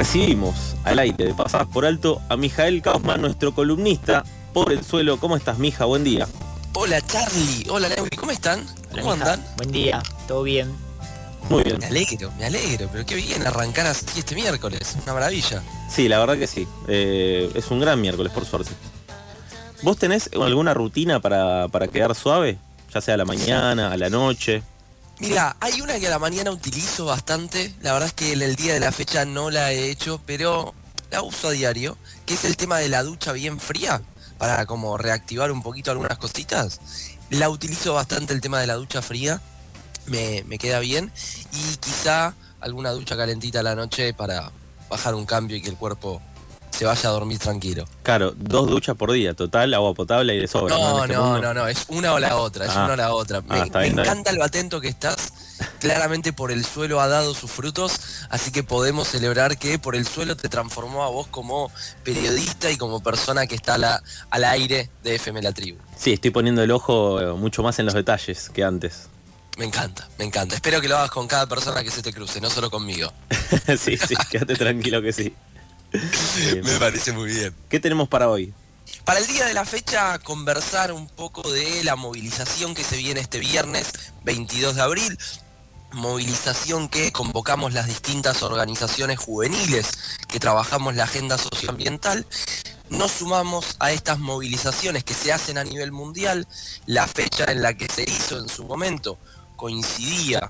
Recibimos al aire de Pasadas por Alto a Mijael Kaufman, nuestro columnista por el suelo. ¿Cómo estás, Mija? Buen día. Hola, Charlie. Hola, Neuri. ¿Cómo están? Hola, ¿Cómo mija. andan? Buen día, todo bien. Muy bien. Me alegro, me alegro. Pero qué bien arrancar así este miércoles. Una maravilla. Sí, la verdad que sí. Eh, es un gran miércoles, por suerte. ¿Vos tenés alguna rutina para, para quedar suave? Ya sea a la mañana, a la noche. Mira, hay una que a la mañana utilizo bastante. La verdad es que el día de la fecha no la he hecho, pero la uso a diario. Que es el tema de la ducha bien fría. Para como reactivar un poquito algunas cositas. La utilizo bastante el tema de la ducha fría. Me, me queda bien. Y quizá alguna ducha calentita a la noche para bajar un cambio y que el cuerpo se vaya a dormir tranquilo. Claro, dos duchas por día, total, agua potable y de sobra. No, En este no, no, no, es una o la otra, es Ah. una o la otra. Me, Ah, me bien, está bien. encanta lo atento que estás. Claramente por el suelo ha dado sus frutos, así que podemos celebrar que por el suelo te transformó a vos como periodista y como persona que está la- al aire de FM La Tribu. Sí, estoy poniendo el ojo eh, mucho más en los detalles que antes. Me encanta, me encanta. Espero que lo hagas con cada persona que se te cruce, no solo conmigo. sí, sí, quédate tranquilo que sí. Eh, Me parece muy bien. ¿Qué tenemos para hoy? Para el día de la fecha, conversar un poco de la movilización que se viene este viernes 22 de abril. Movilización que convocamos las distintas organizaciones juveniles que trabajamos la agenda socioambiental. Nos sumamos a estas movilizaciones que se hacen a nivel mundial. La fecha en la que se hizo en su momento coincidía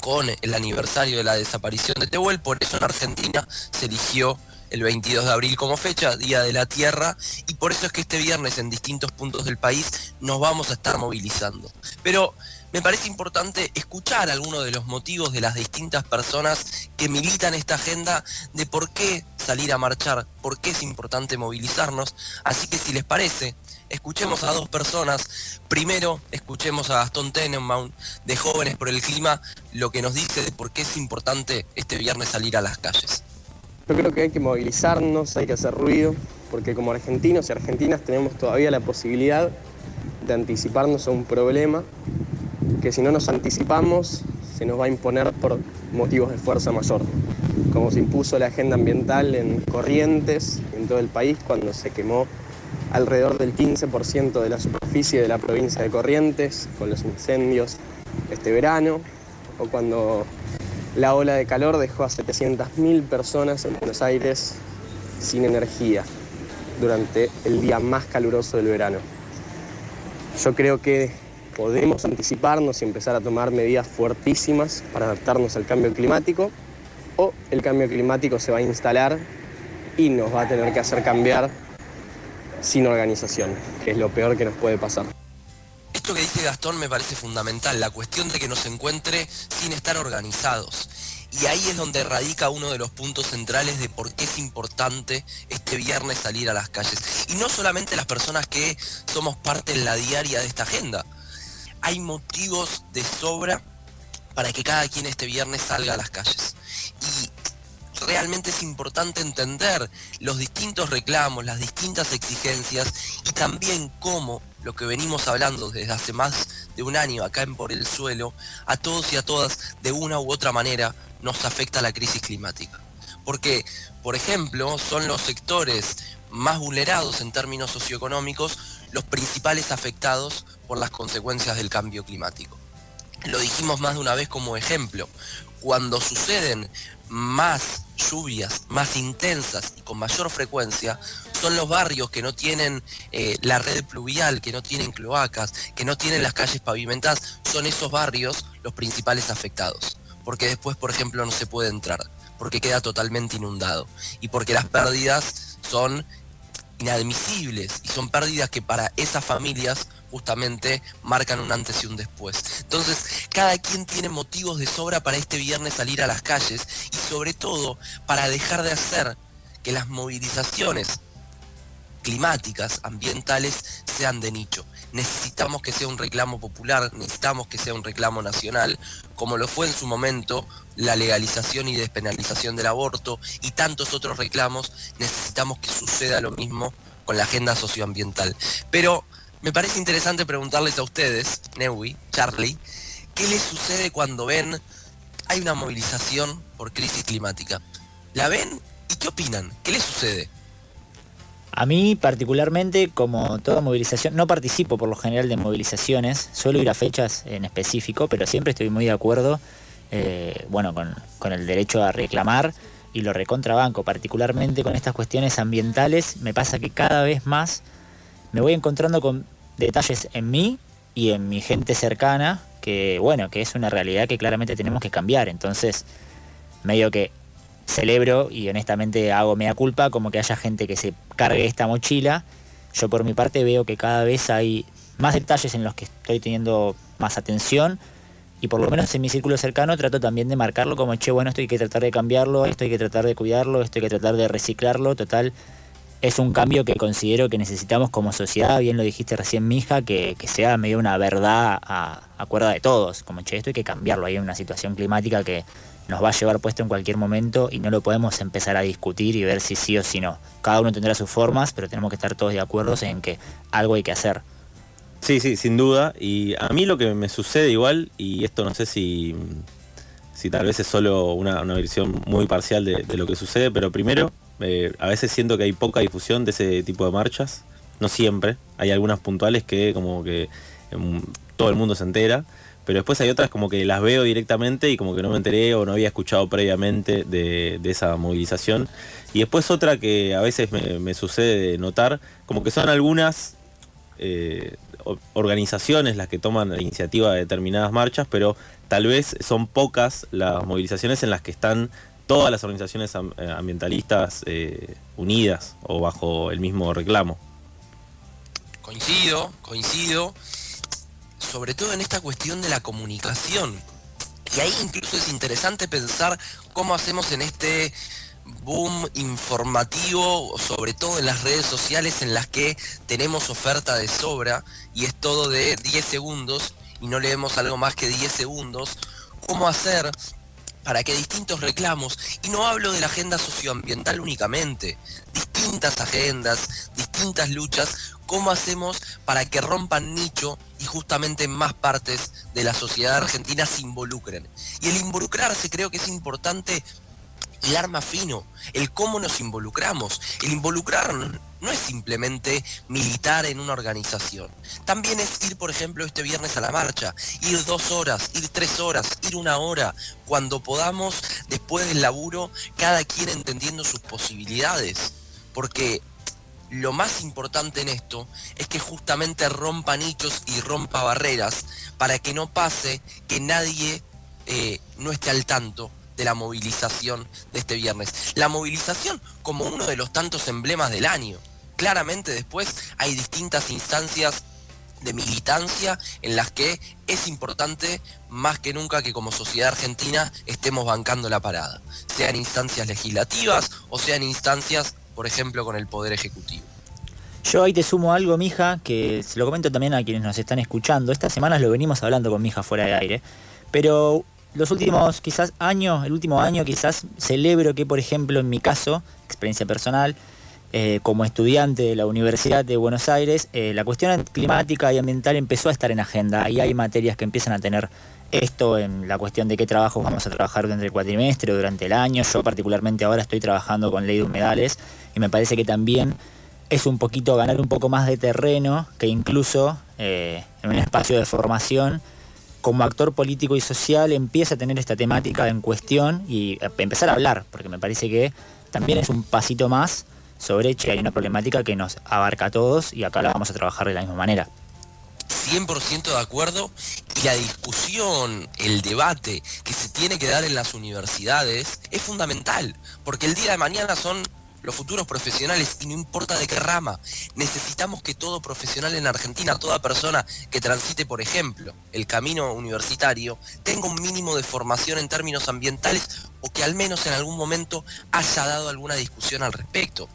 con el aniversario de la desaparición de Tehuel, por eso en Argentina se eligió el 22 de abril como fecha, Día de la Tierra, y por eso es que este viernes en distintos puntos del país nos vamos a estar movilizando. Pero me parece importante escuchar algunos de los motivos de las distintas personas que militan esta agenda de por qué salir a marchar, por qué es importante movilizarnos. Así que si les parece, escuchemos a dos personas. Primero, escuchemos a Gastón Tenenbaum de Jóvenes por el Clima, lo que nos dice de por qué es importante este viernes salir a las calles. Yo creo que hay que movilizarnos, hay que hacer ruido, porque como argentinos y argentinas tenemos todavía la posibilidad de anticiparnos a un problema que si no nos anticipamos se nos va a imponer por motivos de fuerza mayor, como se impuso la agenda ambiental en Corrientes, en todo el país, cuando se quemó alrededor del 15% de la superficie de la provincia de Corrientes con los incendios este verano, o cuando la ola de calor dejó a 700.000 personas en Buenos Aires sin energía durante el día más caluroso del verano. Yo creo que podemos anticiparnos y empezar a tomar medidas fuertísimas para adaptarnos al cambio climático o el cambio climático se va a instalar y nos va a tener que hacer cambiar sin organización, que es lo peor que nos puede pasar. Esto que dice Gastón me parece fundamental, la cuestión de que nos encuentre sin estar organizados. Y ahí es donde radica uno de los puntos centrales de por qué es importante este viernes salir a las calles. Y no solamente las personas que somos parte en la diaria de esta agenda. Hay motivos de sobra para que cada quien este viernes salga a las calles. Y realmente es importante entender los distintos reclamos, las distintas exigencias y también cómo lo que venimos hablando desde hace más de un año acá en Por el Suelo, a todos y a todas de una u otra manera nos afecta la crisis climática. Porque, por ejemplo, son los sectores más vulnerados en términos socioeconómicos los principales afectados por las consecuencias del cambio climático. Lo dijimos más de una vez como ejemplo. Cuando suceden más lluvias, más intensas y con mayor frecuencia, son los barrios que no tienen eh, la red pluvial, que no tienen cloacas, que no tienen las calles pavimentadas, son esos barrios los principales afectados. Porque después, por ejemplo, no se puede entrar, porque queda totalmente inundado y porque las pérdidas son inadmisibles y son pérdidas que para esas familias justamente marcan un antes y un después. Entonces, cada quien tiene motivos de sobra para este viernes salir a las calles y sobre todo para dejar de hacer que las movilizaciones climáticas, ambientales, sean de nicho. Necesitamos que sea un reclamo popular, necesitamos que sea un reclamo nacional, como lo fue en su momento la legalización y despenalización del aborto y tantos otros reclamos, necesitamos que suceda lo mismo con la agenda socioambiental. Pero me parece interesante preguntarles a ustedes, Newi, Charlie, ¿qué les sucede cuando ven hay una movilización por crisis climática? ¿La ven y qué opinan? ¿Qué les sucede? A mí particularmente, como toda movilización, no participo por lo general de movilizaciones, suelo ir a fechas en específico, pero siempre estoy muy de acuerdo, eh, bueno, con, con el derecho a reclamar y lo recontrabanco, particularmente con estas cuestiones ambientales, me pasa que cada vez más me voy encontrando con detalles en mí y en mi gente cercana, que bueno, que es una realidad que claramente tenemos que cambiar, entonces medio que celebro y honestamente hago mea culpa como que haya gente que se cargue esta mochila. Yo por mi parte veo que cada vez hay más detalles en los que estoy teniendo más atención y por lo menos en mi círculo cercano trato también de marcarlo como, che, bueno, esto hay que tratar de cambiarlo, esto hay que tratar de cuidarlo, esto hay que tratar de reciclarlo, total. Es un cambio que considero que necesitamos como sociedad, bien lo dijiste recién, mija, que, que sea medio una verdad a, cuerda de todos. Como, che, esto hay que cambiarlo. Hay una situación climática que nos va a llevar puesto en cualquier momento y no lo podemos empezar a discutir y ver si sí o si no. Cada uno tendrá sus formas, pero tenemos que estar todos de acuerdo en que algo hay que hacer. Sí, sí, sin duda. Y a mí lo que me sucede igual, y esto no sé si, si tal vez es solo una, visión muy parcial de, lo que sucede, pero primero, eh, a veces siento que hay poca difusión de ese tipo de marchas. No siempre. Hay algunas puntuales que como que um, todo el mundo se entera pero después hay otras como que las veo directamente y como que no me enteré o no había escuchado previamente de, de esa movilización. Y después otra que a veces me, me sucede notar, como que son algunas eh, organizaciones las que toman la iniciativa de determinadas marchas, pero tal vez son pocas las movilizaciones en las que están todas las organizaciones eh, ambientalistas eh, unidas o bajo el mismo reclamo. Coincido, coincido sobre todo en esta cuestión de la comunicación. Y ahí incluso es interesante pensar cómo hacemos en este boom informativo, sobre todo en las redes sociales en las que tenemos oferta de sobra y es todo de 10 segundos y no leemos algo más que 10 segundos, cómo hacer para que distintos reclamos, y no hablo de la agenda socioambiental únicamente, distintas agendas, distintas luchas, cómo hacemos para que rompan nicho y justamente más partes de la sociedad argentina se involucren. Y el involucrarse creo que es importante el arma fino, el cómo nos involucramos. El involucrar no es simplemente militar en una organización. También es ir, por ejemplo, este viernes a la marcha, ir dos horas, ir tres horas, ir una hora, cuando podamos, después del laburo, cada quien entendiendo sus posibilidades. Porque lo más importante en esto es que justamente rompa nichos y rompa barreras para que no pase que nadie eh, no esté al tanto de la movilización de este viernes. La movilización como uno de los tantos emblemas del año. Claramente después hay distintas instancias de militancia en las que es importante más que nunca que como sociedad argentina estemos bancando la parada, sean instancias legislativas o sean instancias, por ejemplo, con el Poder Ejecutivo. Yo ahí te sumo algo, mija, que se lo comento también a quienes nos están escuchando. Estas semanas lo venimos hablando con mija fuera de aire. Pero los últimos quizás años, el último año quizás celebro que, por ejemplo, en mi caso, experiencia personal, eh, como estudiante de la Universidad de Buenos Aires, eh, la cuestión climática y ambiental empezó a estar en agenda y hay materias que empiezan a tener esto en la cuestión de qué trabajos vamos a trabajar durante el cuatrimestre o durante el año. Yo particularmente ahora estoy trabajando con ley de humedales y me parece que también es un poquito ganar un poco más de terreno que incluso eh, en un espacio de formación como actor político y social empieza a tener esta temática en cuestión y empezar a hablar, porque me parece que también es un pasito más sobre que hay una problemática que nos abarca a todos y acá la vamos a trabajar de la misma manera. 100% de acuerdo y la discusión, el debate que se tiene que dar en las universidades es fundamental, porque el día de mañana son los futuros profesionales, y no importa de qué rama. Necesitamos que todo profesional en Argentina, toda persona que transite, por ejemplo, el camino universitario, tenga un mínimo de formación en términos ambientales o que al menos en algún momento haya dado alguna discusión al respecto.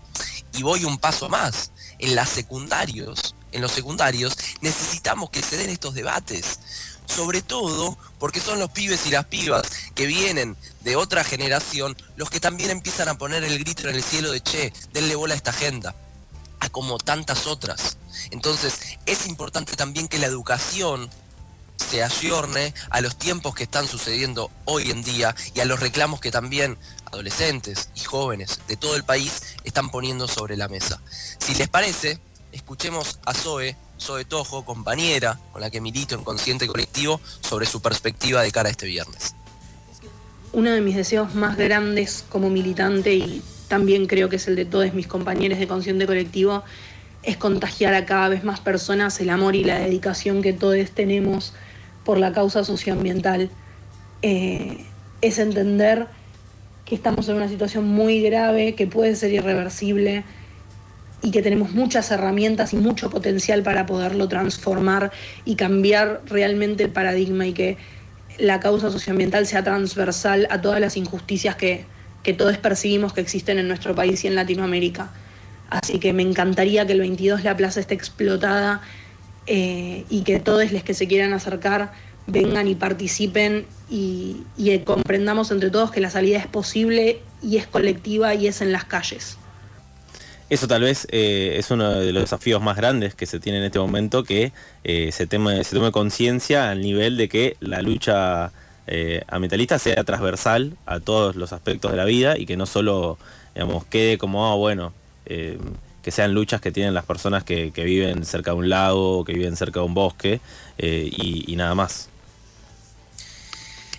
Y voy un paso más. en las secundarios, en los secundarios, necesitamos que se den estos debates. Sobre todo porque son los pibes y las pibas que vienen de otra generación los que también empiezan a poner el grito en el cielo de che, denle bola a esta agenda, a como tantas otras. Entonces es importante también que la educación se ayorne a los tiempos que están sucediendo hoy en día y a los reclamos que también adolescentes y jóvenes de todo el país están poniendo sobre la mesa. Si les parece, escuchemos a Zoe, Zoe Tojo, compañera con la que milito en Consciente Colectivo, sobre su perspectiva de cara a este viernes. Uno de mis deseos más grandes como militante y también creo que es el de todos mis compañeros de Consciente Colectivo es contagiar a cada vez más personas el amor y la dedicación que todos tenemos por la causa socioambiental. Eh, es entender que estamos en una situación muy grave, que puede ser irreversible y que tenemos muchas herramientas y mucho potencial para poderlo transformar y cambiar realmente el paradigma y que la causa socioambiental sea transversal a todas las injusticias que, que todos percibimos que existen en nuestro país y en Latinoamérica. Así que me encantaría que el 22 la plaza esté explotada eh, y que todos los que se quieran acercar vengan y participen y, comprendamos entre todos que la salida es posible y es colectiva y es en las calles. Eso tal vez eh, es uno de los desafíos más grandes que se tiene en este momento, que eh, se, tome, conciencia al nivel de que la lucha ambientalista sea transversal a todos los aspectos de la vida y que no solo digamos, quede como, ah, bueno, que sean luchas que tienen las personas que, viven cerca de un lago, que viven cerca de un bosque eh, y, nada más.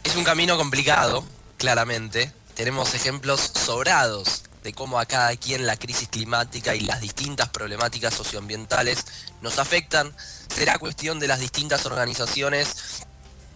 Es un camino complicado, claramente. Tenemos ejemplos sobrados de cómo a cada quien la crisis climática y las distintas problemáticas socioambientales nos afectan. Será cuestión de las distintas organizaciones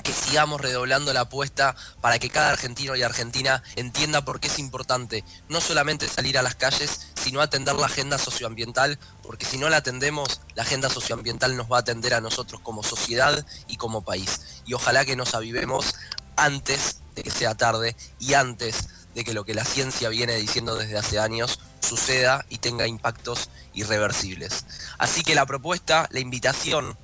que sigamos redoblando la apuesta para que cada argentino y argentina entienda por qué es importante no solamente salir a las calles, sino atender la agenda socioambiental, porque si no la atendemos, la agenda socioambiental nos va a atender a nosotros como sociedad y como país. Y ojalá que nos avivemos antes de que sea tarde y antes de que lo que la ciencia viene diciendo desde hace años suceda y tenga impactos irreversibles. Así que la propuesta, la invitación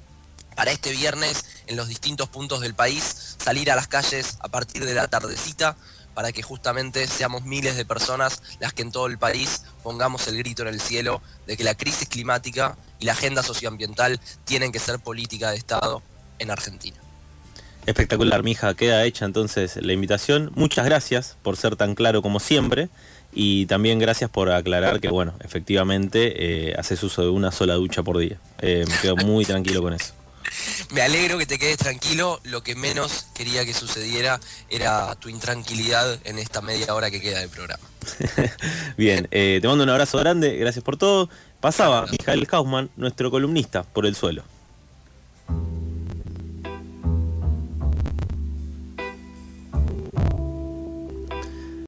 para este viernes en los distintos puntos del país, salir a las calles a partir de la tardecita para que justamente seamos miles de personas las que en todo el país pongamos el grito en el cielo de que la crisis climática y la agenda socioambiental tienen que ser política de Estado en Argentina. Espectacular, mija, queda hecha entonces la invitación. Muchas gracias por ser tan claro como siempre y también gracias por aclarar que, bueno, efectivamente eh, haces uso de una sola ducha por día. Eh, me quedo muy tranquilo con eso. Me alegro que te quedes tranquilo. Lo que menos quería que sucediera era tu intranquilidad en esta media hora que queda del programa. Bien, eh, te mando un abrazo grande. Gracias por todo. Pasaba Mijael Kaufman, nuestro columnista, por el suelo.